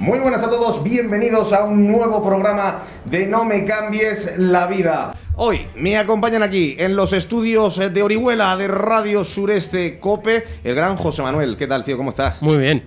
Muy buenas a todos, bienvenidos a un nuevo programa de No me cambies la vida. Hoy me acompañan aquí en los estudios de Orihuela de Radio Sureste Cope el gran José Manuel. ¿Qué tal, tío? ¿Cómo estás? Muy bien.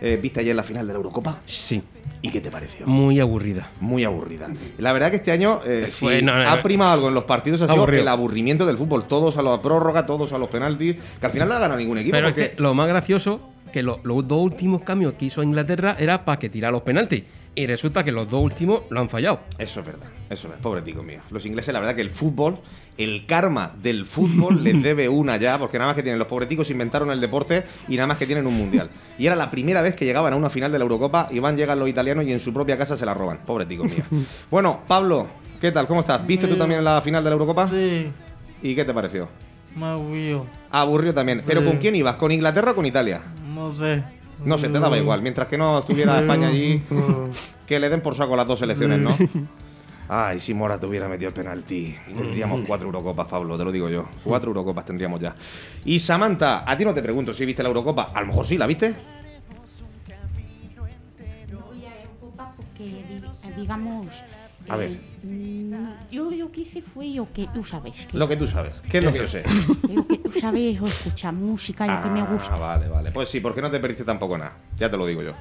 Eh, ¿Viste ayer la final de la Eurocopa? Sí. ¿Y qué te pareció? Muy aburrida. Muy aburrida. La verdad que este año, eh, si no, ha primado algo en los partidos, ha sido Aburrido. el aburrimiento del fútbol. Todos a la prórroga, todos a los penaltis, que al final no ha ganado ningún equipo. Pero es que lo más gracioso, que lo- los dos últimos cambios que hizo Inglaterra era para que tirara los penaltis. Y resulta que los dos últimos lo han fallado. Eso es verdad, eso es, pobre tico mío. Los ingleses, la verdad que el fútbol, el karma del fútbol les debe una ya, porque nada más que tienen los pobreticos inventaron el deporte y nada más que tienen un mundial. Y era la primera vez que llegaban a una final de la Eurocopa y van, llegan los italianos y en su propia casa se la roban. Pobre tico mío. Bueno, Pablo, ¿qué tal? ¿Cómo estás? ¿Viste tú también la final de la Eurocopa? Sí, ¿Y qué te pareció? me aburrido. Aburrido también. ¿Pero Sí. con quién ibas? ¿Con Inglaterra o con Italia? No sé. No sé, te daba igual. Mientras que no estuviera España allí, que le den por saco las dos selecciones, ¿no? Ay, si Mora te hubiera metido el penalti. Tendríamos cuatro Eurocopas, Pablo, te lo digo yo. Cuatro Eurocopas tendríamos ya. Y Samantha, a ti no te pregunto si viste la Eurocopa. A lo mejor sí, ¿la viste? voy a Europa porque, di- digamos... A ver. Yo lo que hice fue lo que tú sabes. Que, Lo que tú sabes. ¿Qué es lo que yo sé? Lo que tú sabes, o escuchar música, lo que me Ah, gusta. vale, vale. Pues sí, porque no te perdiste tampoco nada. Ya te lo digo yo.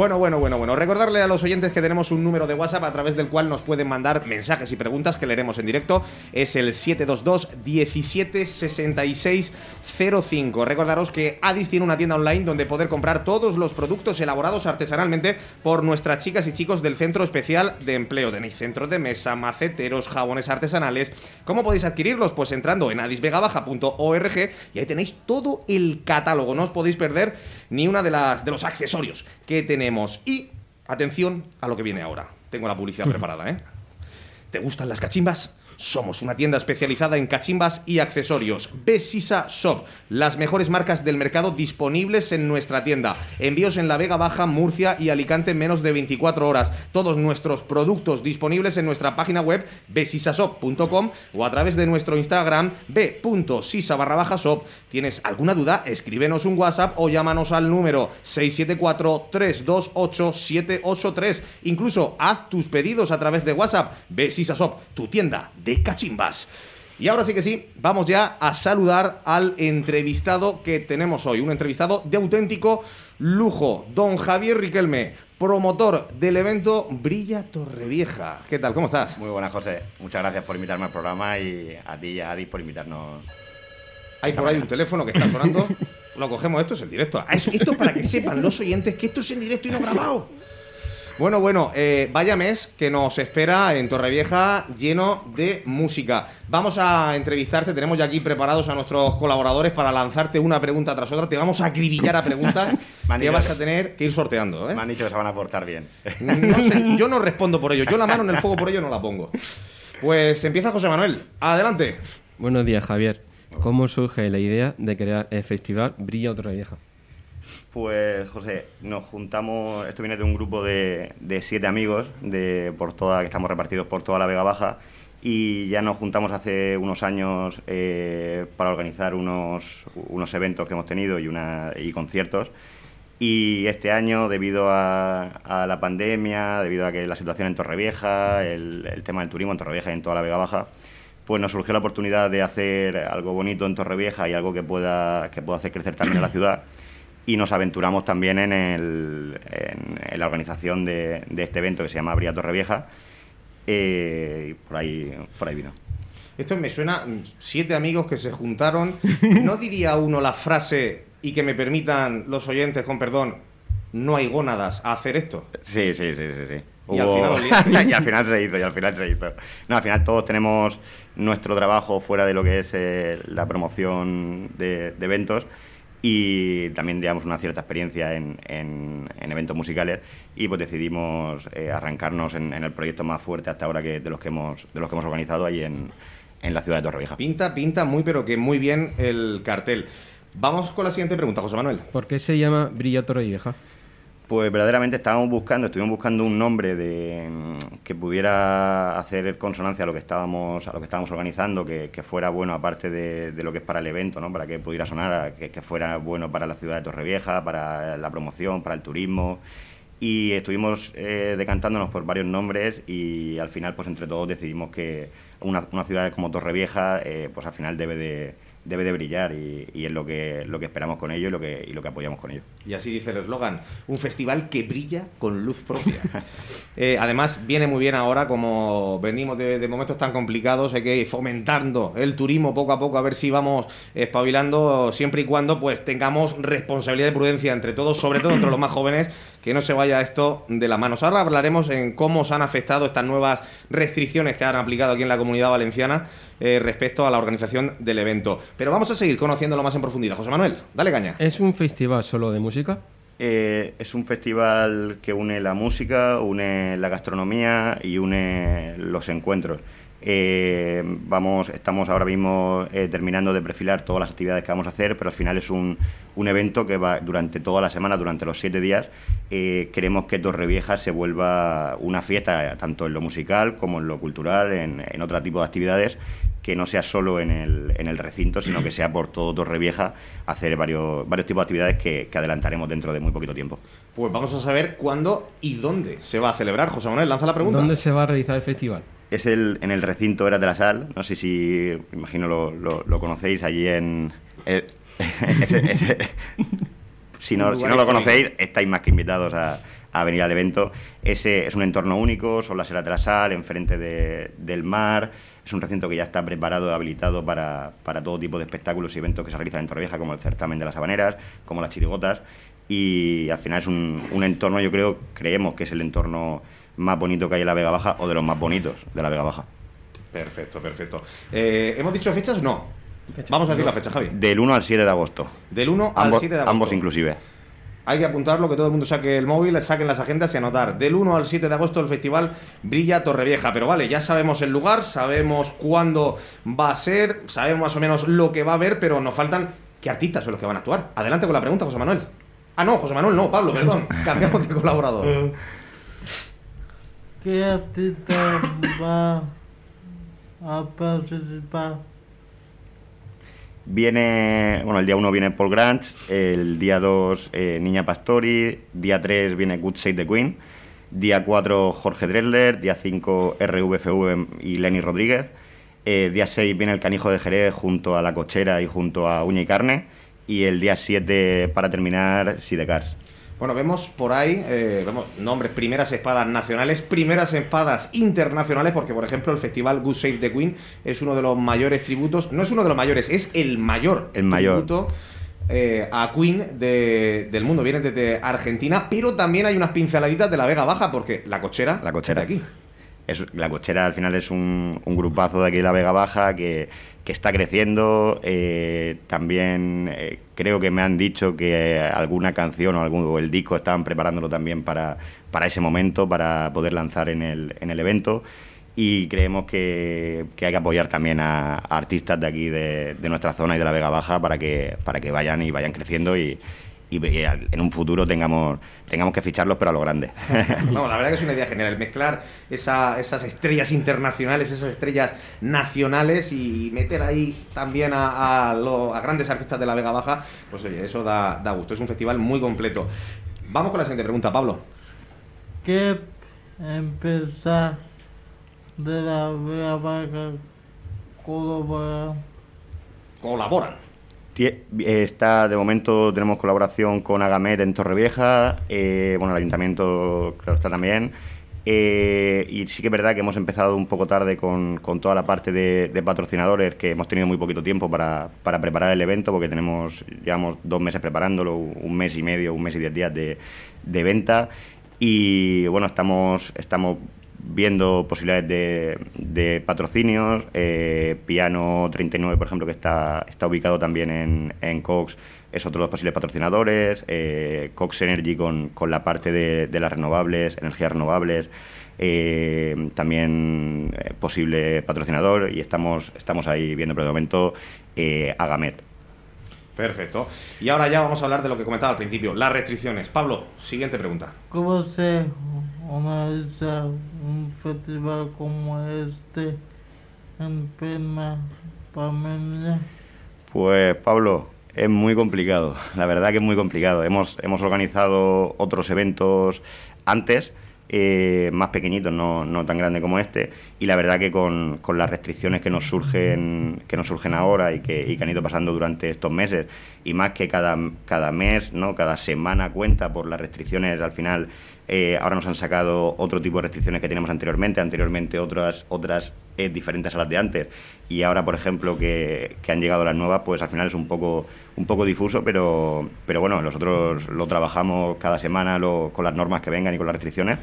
Bueno, bueno, bueno, bueno. Recordarle a los oyentes que tenemos un número de WhatsApp a través del cual nos pueden mandar mensajes y preguntas que leeremos en directo. Es el 722 176605. Recordaros que Adis tiene una tienda online donde poder comprar todos los productos elaborados artesanalmente por nuestras chicas y chicos del Centro Especial de Empleo. Tenéis centros de mesa, maceteros, jabones artesanales. ¿Cómo podéis adquirirlos? Pues entrando en adisvegabaja.org y ahí tenéis todo el catálogo. No os podéis perder ni una de las de los accesorios que tenemos. Y atención a lo que viene ahora. Tengo la publicidad preparada, ¿eh? ¿Te gustan las cachimbas? Somos una tienda especializada en cachimbas y accesorios. Besisa Shop, las mejores marcas del mercado disponibles en nuestra tienda. Envíos en la Vega Baja, Murcia y Alicante en menos de 24 horas. Todos nuestros productos disponibles en nuestra página web besisashop.com o a través de nuestro Instagram b.sisa barra shop. ¿Tienes alguna duda? Escríbenos un WhatsApp o llámanos al número 674-328-783. Incluso haz tus pedidos a través de WhatsApp. Besisa Shop, tu tienda de cachimbas. Y ahora sí que sí, vamos ya a saludar al entrevistado que tenemos hoy. Un entrevistado de auténtico lujo. Don Javier Riquelme, promotor del evento Brilla Torrevieja. ¿Qué tal? ¿Cómo estás? Muy buenas, José. Muchas gracias por invitarme al programa y a ti y a Adis por invitarnos. Hay por ahí un teléfono que está sonando. Lo cogemos, esto es el directo. Ah, Esto es para que sepan los oyentes que esto es en directo y no grabado. Bueno, bueno, eh, vaya mes que nos espera en Torrevieja lleno de música. Vamos a entrevistarte, tenemos ya aquí preparados a nuestros colaboradores para lanzarte una pregunta tras otra. Te vamos a acribillar a preguntas que vas a tener que ir sorteando. ¿eh? Me han dicho que se van a portar bien. No sé, yo no respondo por ello. Yo la mano en el fuego por ello no la pongo. Pues empieza José Manuel. Adelante. Buenos días, Javier. ¿Cómo surge la idea de crear el festival Brilla Otra Vieja? Pues, José, nos juntamos. Esto viene de un grupo de, de siete amigos de, por toda, que estamos repartidos por toda la Vega Baja. Y ya nos juntamos hace unos años eh, para organizar unos, unos eventos que hemos tenido y, una, y conciertos. Y este año, debido a, la pandemia, debido a que la situación en Torrevieja, el, el tema del turismo en Torrevieja y en toda la Vega Baja, pues nos surgió la oportunidad de hacer algo bonito en Torrevieja y algo que pueda, que pueda hacer crecer también la ciudad. Y nos aventuramos también en, el- en- en la organización de, de este evento que se llama Bría Torrevieja. Eh, y por ahí, por ahí vino. Esto me suena mm, siete amigos que se juntaron. ¿No diría uno la frase y que me permitan los oyentes, con perdón, no hay gónadas a hacer esto? Sí, sí, sí, sí. sí. Y al final os liasteis. y al final se hizo, y al final se hizo. No, al final todos tenemos nuestro trabajo fuera de lo que es eh, la promoción de, de eventos y también digamos una cierta experiencia en, en- en eventos musicales y pues decidimos eh, arrancarnos en, en el proyecto más fuerte hasta ahora que de los que hemos de los que hemos organizado ahí en, en la ciudad de Torrevieja. Pinta, pinta muy, pero que muy bien el cartel. Vamos con la siguiente pregunta, José Manuel. ¿Por qué se llama Brilla Torrevieja? Pues verdaderamente estábamos buscando, estuvimos buscando un nombre de, mm, que pudiera hacer consonancia a lo que estábamos, a lo que estábamos organizando, que, fuera bueno aparte de, lo que es para el evento, ¿no? para que pudiera sonar, que fuera bueno para la ciudad de Torrevieja, para la promoción, para el turismo. Y estuvimos eh, decantándonos por varios nombres y al final, pues entre todos decidimos que una, una ciudad como Torrevieja, eh, pues al final debe de, debe de brillar y, es lo que, lo que esperamos con ello y lo que, y lo que apoyamos con ello. Y así dice el eslogan, un festival que brilla con luz propia. Eh, además, viene muy bien ahora, como venimos de, de momentos tan complicados, hay que fomentando el turismo poco a poco, a ver si vamos espabilando, siempre y cuando pues tengamos responsabilidad y prudencia entre todos, sobre todo entre los más jóvenes, que no se vaya esto de las manos. Ahora hablaremos en cómo se han afectado estas nuevas restricciones que han aplicado aquí en la comunidad valenciana eh, respecto a la organización del evento. Pero vamos a seguir conociéndolo más en profundidad. José Manuel, dale caña. ¿Es un festival solo de música? Eh, es un festival que une la música, une la gastronomía y une los encuentros. Eh, vamos, estamos ahora mismo eh, terminando de perfilar todas las actividades que vamos a hacer, pero al final es un, un evento que va durante toda la semana, durante los siete días. Queremos que Torrevieja se vuelva una fiesta, tanto en lo musical como en lo cultural, en otro tipo de actividades, que no sea solo en el, en el recinto, sino que sea por todo Torrevieja hacer varios, varios tipos de actividades que, que adelantaremos dentro de muy poquito tiempo. Pues vamos a saber cuándo y dónde se va a celebrar. José Manuel, lanza la pregunta. ¿Dónde se va a realizar el festival? Es el, en el recinto Eras de la Sal, no sé si, imagino lo, lo- lo conocéis, allí en... eh, ese- ese- si, no, si no lo conocéis, estáis más que invitados a, a venir al evento. Ese es un entorno único, son las Eras de la Sal, enfrente de- del mar. Es un recinto que ya está preparado, habilitado para, para todo tipo de espectáculos y eventos que se realizan en Torrevieja, como el certamen de las habaneras, como las chirigotas. Y al final es un, un entorno, yo creo, creemos que es el entorno más bonito que hay en la Vega Baja o de los más bonitos de la Vega Baja. Perfecto, perfecto. Eh, ¿Hemos dicho fechas? No. Vamos a decir la fecha, Javi. Del 1 al 7 de agosto. Del 1 al Ambos, 7 de agosto. ambos inclusive. Hay que apuntarlo, que todo el mundo saque el móvil, saquen las agendas y anotar. Del 1 al 7 de agosto el festival Brilla Torrevieja. Pero vale, ya sabemos el lugar, sabemos cuándo va a ser, sabemos más o menos lo que va a haber, pero nos faltan qué artistas son los que van a actuar. Adelante con la pregunta, José Manuel. Ah, no, José Manuel, no, Pablo, perdón. Cambiamos de colaborador. ¿Qué artista va a participar? Viene, bueno, el día 1 viene Paul Grant, el día 2 Niña Pastori, día 3 viene Good Save the Queen, día 4 Jorge Dresler, día 5 RVFV y Lenny Rodríguez, eh, día 6 viene el Canijo de Jerez junto a La Cochera y junto a Uña y Carne, y el día 7 para terminar Sidecars. Bueno, vemos por ahí, eh, vemos nombres, primeras espadas nacionales, primeras espadas internacionales, porque por ejemplo el festival Good Save the Queen es uno de los mayores tributos, no es uno de los mayores, es el mayor, El mayor. tributo eh, a Queen de- del mundo. Viene desde Argentina, pero también hay unas pinceladitas de la Vega Baja, porque la cochera, La Cochera. de aquí. Es, la cochera al final es un, un grupazo de aquí de la Vega Baja que, que está creciendo. eh, también eh, creo que me han dicho que alguna canción o, algún, o el disco estaban preparándolo también para, para ese momento, para poder lanzar en el, en el evento. Y creemos que, hay que apoyar también a, a artistas de aquí, de, de nuestra zona y de la Vega Baja, para que, para que vayan y vayan creciendo y, y en un futuro tengamos, tengamos que ficharlos, pero a lo grande. No, la verdad que es una idea genial, el mezclar esa- esas estrellas internacionales, esas estrellas nacionales y meter ahí también a, a lo- a grandes artistas de la Vega Baja, pues oye, eso da, da gusto, es un festival muy completo. Vamos con la siguiente pregunta, Pablo. ¿Qué empresa de la Vega Baja colabora? Colaboran. Tie- Está, de momento tenemos colaboración con Agamet en Torrevieja, eh, bueno, el ayuntamiento claro está también. eh, y sí que es verdad que hemos empezado un poco tarde con, con toda la parte de, de patrocinadores, que hemos tenido muy poquito tiempo para, para preparar el evento, porque tenemos, llevamos dos meses preparándolo, un mes y medio, un mes y diez días de, de venta. Y bueno, estamos, estamos viendo posibilidades de, de patrocinios. eh, Piano 39, por ejemplo, que está, está ubicado también en, en Cox, es otro de los posibles patrocinadores, eh, Cox Energy con, con la parte de, de las renovables, energías renovables, eh, también eh, posible patrocinador y estamos, estamos ahí viendo, pero de momento eh, Agamet. Perfecto. Y ahora ya vamos a hablar de lo que comentaba al principio, las restricciones. Pablo, siguiente pregunta. ¿Cómo se organiza un festival como este en plena pandemia? Pues Pablo, es muy complicado, la verdad que es muy complicado. Hemos, hemos organizado otros eventos antes, eh, más pequeñitos, no, no tan grandes como este, y la verdad que con, con las restricciones que nos surgen, que nos surgen ahora y que, y que han ido pasando durante estos meses, y más que cada, cada mes, ¿no? cada semana cuenta por las restricciones al final. Eh, ahora nos han sacado otro tipo de restricciones que teníamos anteriormente, anteriormente otras, otras eh, diferentes a las de antes, y ahora, por ejemplo, que, que han llegado las nuevas, pues al final es un poco, un poco difuso, pero, pero bueno, nosotros lo trabajamos cada semana con las normas que vengan y con las restricciones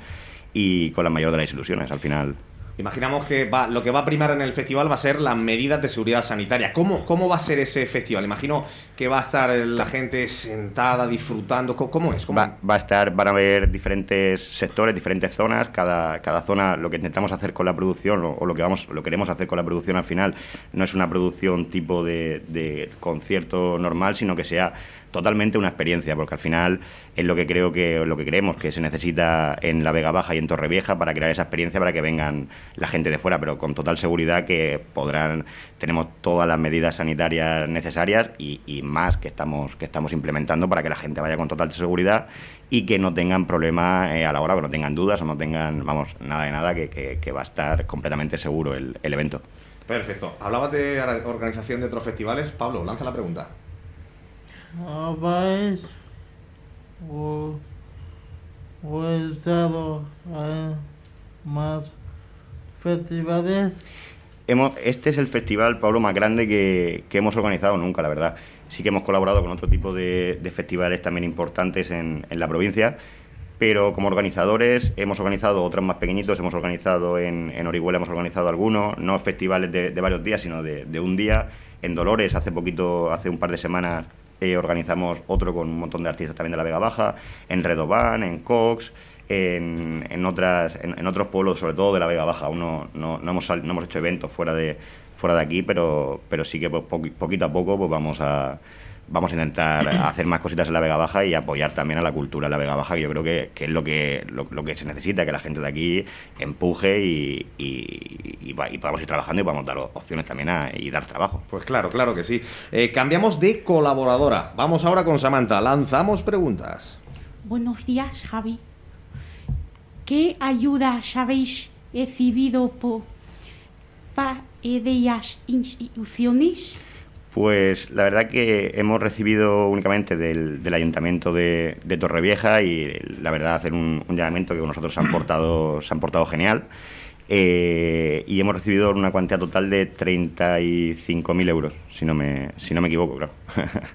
y con la mayor de las ilusiones al final. Imaginamos que va, lo que va a primar en el festival va a ser las medidas de seguridad sanitaria. ¿Cómo, ¿Cómo va a ser ese festival? Imagino que va a estar la gente sentada, disfrutando. ¿Cómo, es? ¿Cómo- Va, va a estar, van a haber diferentes sectores, diferentes zonas. Cada, cada zona, lo que intentamos hacer con la producción o, o lo que vamos, lo queremos hacer con la producción al final, no es una producción tipo de, de concierto normal, sino que sea totalmente una experiencia, porque al final es lo que creo que lo que creemos que se necesita en la Vega Baja y en Torrevieja para crear esa experiencia para que vengan la gente de fuera, pero con total seguridad que podrán tenemos todas las medidas sanitarias necesarias y, más que estamos que estamos implementando para que la gente vaya con total seguridad y que no tengan problemas eh, a la hora, que no tengan dudas o no tengan, vamos, nada de nada, que, que- que va a estar completamente seguro el, el evento. Perfecto. Hablabas de organización de otros festivales. Pablo, lanza la pregunta. ¿Habéis o, estado más festivales? Hemos, este es el festival, Pablo, más grande que, que hemos organizado nunca, la verdad. Sí que hemos colaborado con otro tipo de, de festivales también importantes en, en la provincia, pero como organizadores hemos organizado otros más pequeñitos, hemos organizado en, en Orihuela, hemos organizado algunos, no festivales de, de varios días, sino de, de un día. En Dolores, hace poquito, hace un par de semanas, eh, organizamos otro con un montón de artistas también de la Vega Baja, en Redobán, en Cox, en, en otras, en, en otros pueblos, sobre todo de la Vega Baja. Aún no, no, no hemos, no hemos hecho eventos fuera de, fuera de aquí, pero, pero sí que pues, poqui- poquito a poco pues, vamos a vamos a intentar hacer más cositas en la Vega Baja y apoyar también a la cultura de la Vega Baja, que yo creo que, que es lo que, lo, lo que se necesita, que la gente de aquí empuje y, y, y y podamos ir trabajando y podamos dar opciones también a- y dar trabajo. Pues claro, claro que sí. Eh, cambiamos de colaboradora. Vamos ahora con Samantha. Lanzamos preguntas. Buenos días, Javi. ¿Qué ayudas habéis recibido por parte de las instituciones? Pues la verdad que hemos recibido únicamente del, Ayuntamiento de, de Torrevieja y la verdad hacer un, un llamamiento que con nosotros se han portado, se han portado genial. Eh, y hemos recibido una cuantía total de 35.000 euros, si no me, si no me equivoco, claro.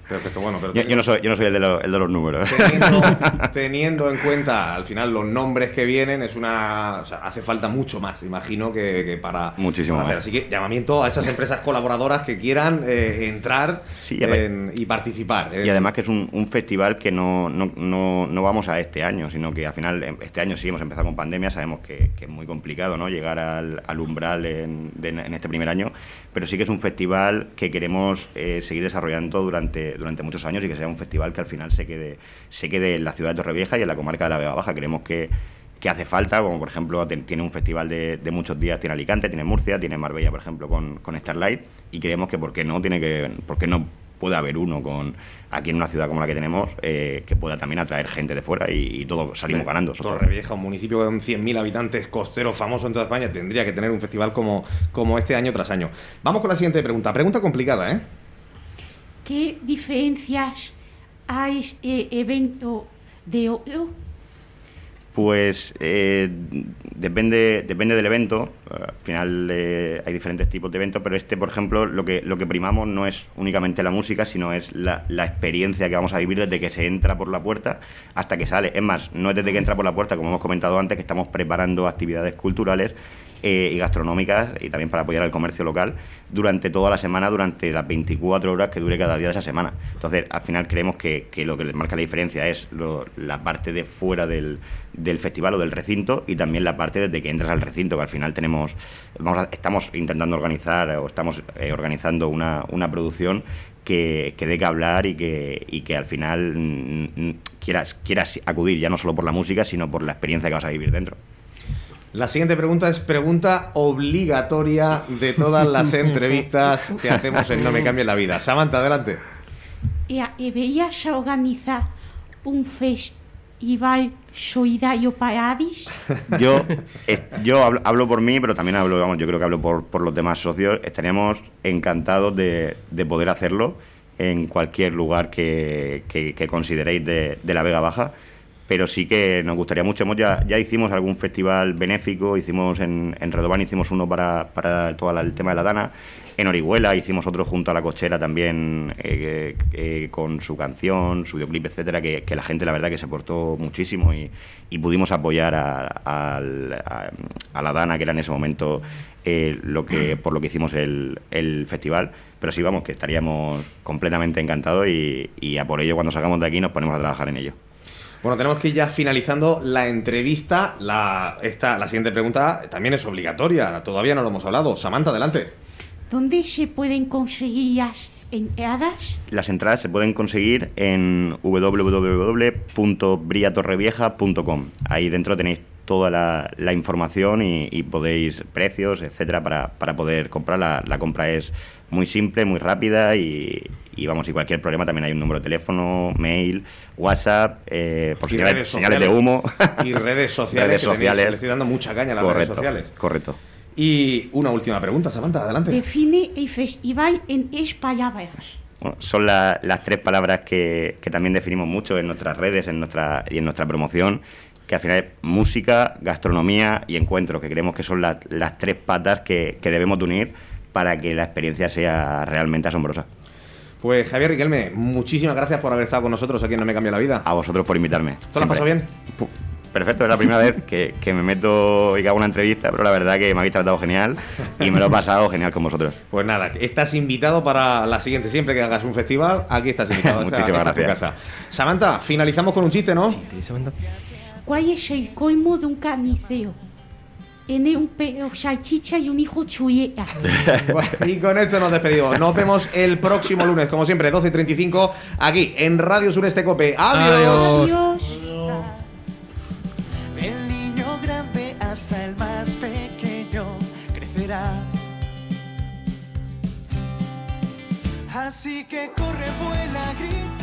Perfecto, bueno, pero Yo, yo no soy, yo no soy el de, los- el de los números. teniendo, teniendo en cuenta al final los nombres que vienen, es una. o sea, hace falta mucho más, imagino, que, que para, Muchísimo para hacer. más. Así que llamamiento a esas empresas colaboradoras que quieran eh, entrar Sí, y en- y participar. eh. Y además que es un, un festival que no, no, no, no vamos a este año, sino que al final, este año sí hemos empezado con pandemia, sabemos que, que es muy complicado ¿no? llegar al, al umbral en, este primer año, pero sí que es un festival que queremos eh, seguir desarrollando durante, durante muchos años y que sea un festival que al final se quede, se quede en la ciudad de Torrevieja y en la comarca de la Vega Baja. Queremos que, que hace falta, como por ejemplo tiene un festival de, de muchos días, tiene Alicante, tiene Murcia, tiene Marbella, por ejemplo, con, con Starlight, y creemos que por qué no tiene que, por qué no puede haber uno con aquí en una ciudad como la que tenemos eh, que pueda también atraer gente de fuera y, y todos salimos ganando. Torrevieja, un municipio con 100.000 habitantes, costero, famoso en toda España, tendría que tener un festival como, como este año tras año. Vamos con la siguiente pregunta. Pregunta complicada, ¿eh? ¿Qué diferencias hay eh, evento de otro? Pues eh, depende, depende del evento. Al final eh, hay diferentes tipos de eventos, pero este, por ejemplo, lo que, lo que primamos no es únicamente la música, sino es la, la experiencia que vamos a vivir desde que se entra por la puerta hasta que sale. Es más, no es desde que entra por la puerta, como hemos comentado antes, que estamos preparando actividades culturales eh, y gastronómicas y también para apoyar al comercio local durante toda la semana, durante las 24 horas que dure cada día de esa semana. Entonces, al final creemos que, lo que les marca la diferencia es lo- la parte de fuera del, del festival o del recinto y también la parte desde que entras al recinto, que al final tenemos, vamos a- estamos intentando organizar o estamos eh, organizando una, una producción que, que dé que hablar y que, y que al final mm, mm, quieras, quieras acudir ya no solo por la música, sino por la experiencia que vas a vivir dentro. La siguiente pregunta es pregunta obligatoria de todas las entrevistas que hacemos en No me cambie la vida. Samantha, adelante. E, veías organizar un festival solidario para Addis? Yo, eh, yo hablo, hablo por mí, pero también hablo, vamos, yo creo que hablo por, por los demás socios. Estaríamos encantados de, de poder hacerlo en cualquier lugar que, que- que consideréis de, de la Vega Baja. Pero sí que nos gustaría mucho. Hemos ya, ya hicimos algún festival benéfico, hicimos en, en Redobán, hicimos uno para, para todo el tema de la Dana. En Orihuela hicimos otro junto a la cochera también eh, eh, con su canción, su videoclip, etcétera, que, que la gente la verdad que se portó muchísimo y, y pudimos apoyar a, a- a la Dana, que era en ese momento eh, lo que por lo que hicimos el, el festival. Pero sí, vamos, que estaríamos completamente encantados y, y a por ello cuando salgamos de aquí nos ponemos a trabajar en ello. Bueno, tenemos que ir ya finalizando la entrevista. La, esta, la siguiente pregunta también es obligatoria. Todavía no lo hemos hablado. Samantha, adelante. ¿Dónde se pueden conseguir las entradas? Las entradas se pueden conseguir en www.briatorrevieja.com. Ahí dentro tenéis toda la, la información y, y podéis precios, etcétera, para, para poder comprar. La, la compra es muy simple, muy rápida y, y vamos, y cualquier problema también hay un número de teléfono, mail, WhatsApp, eh, por señales, de humo. Y redes sociales. Redes que tenéis. sociales. Le estoy dando mucha caña a las correcto, redes sociales. correcto. Y una última pregunta, Samantha, adelante. Define el festival en es palabras. Bueno, son la- las tres palabras que, que también definimos mucho en nuestras redes en nuestra, y en nuestra promoción, que al final es música, gastronomía y encuentro, que creemos que son la- las tres patas que, que debemos de unir para que la experiencia sea realmente asombrosa. Pues Javier Riquelme, muchísimas gracias por haber estado con nosotros aquí en No Me Cambia la Vida. A vosotros por invitarme. ¿Te lo has pasado bien? Perfecto, es la primera vez que, que me meto y que hago una entrevista, pero la verdad que me habéis tratado genial y me lo he pasado genial con vosotros. Pues nada, estás invitado para la siguiente. Siempre que hagas un festival, aquí estás invitado. Muchísimas esta es tu gracias. casa. Samantha, finalizamos con un chiste, ¿no? ¿Cuál es el colmo de un carnicero? Tiene un perro salchicha y un hijo chuleta. Bueno, y con esto nos despedimos. Nos vemos el próximo lunes, como siempre, 12.35, aquí en Radio Sureste Cope. ¡Adiós! Adiós. El niño grande hasta el más pequeño crecerá. Así que corre, vuela, grita,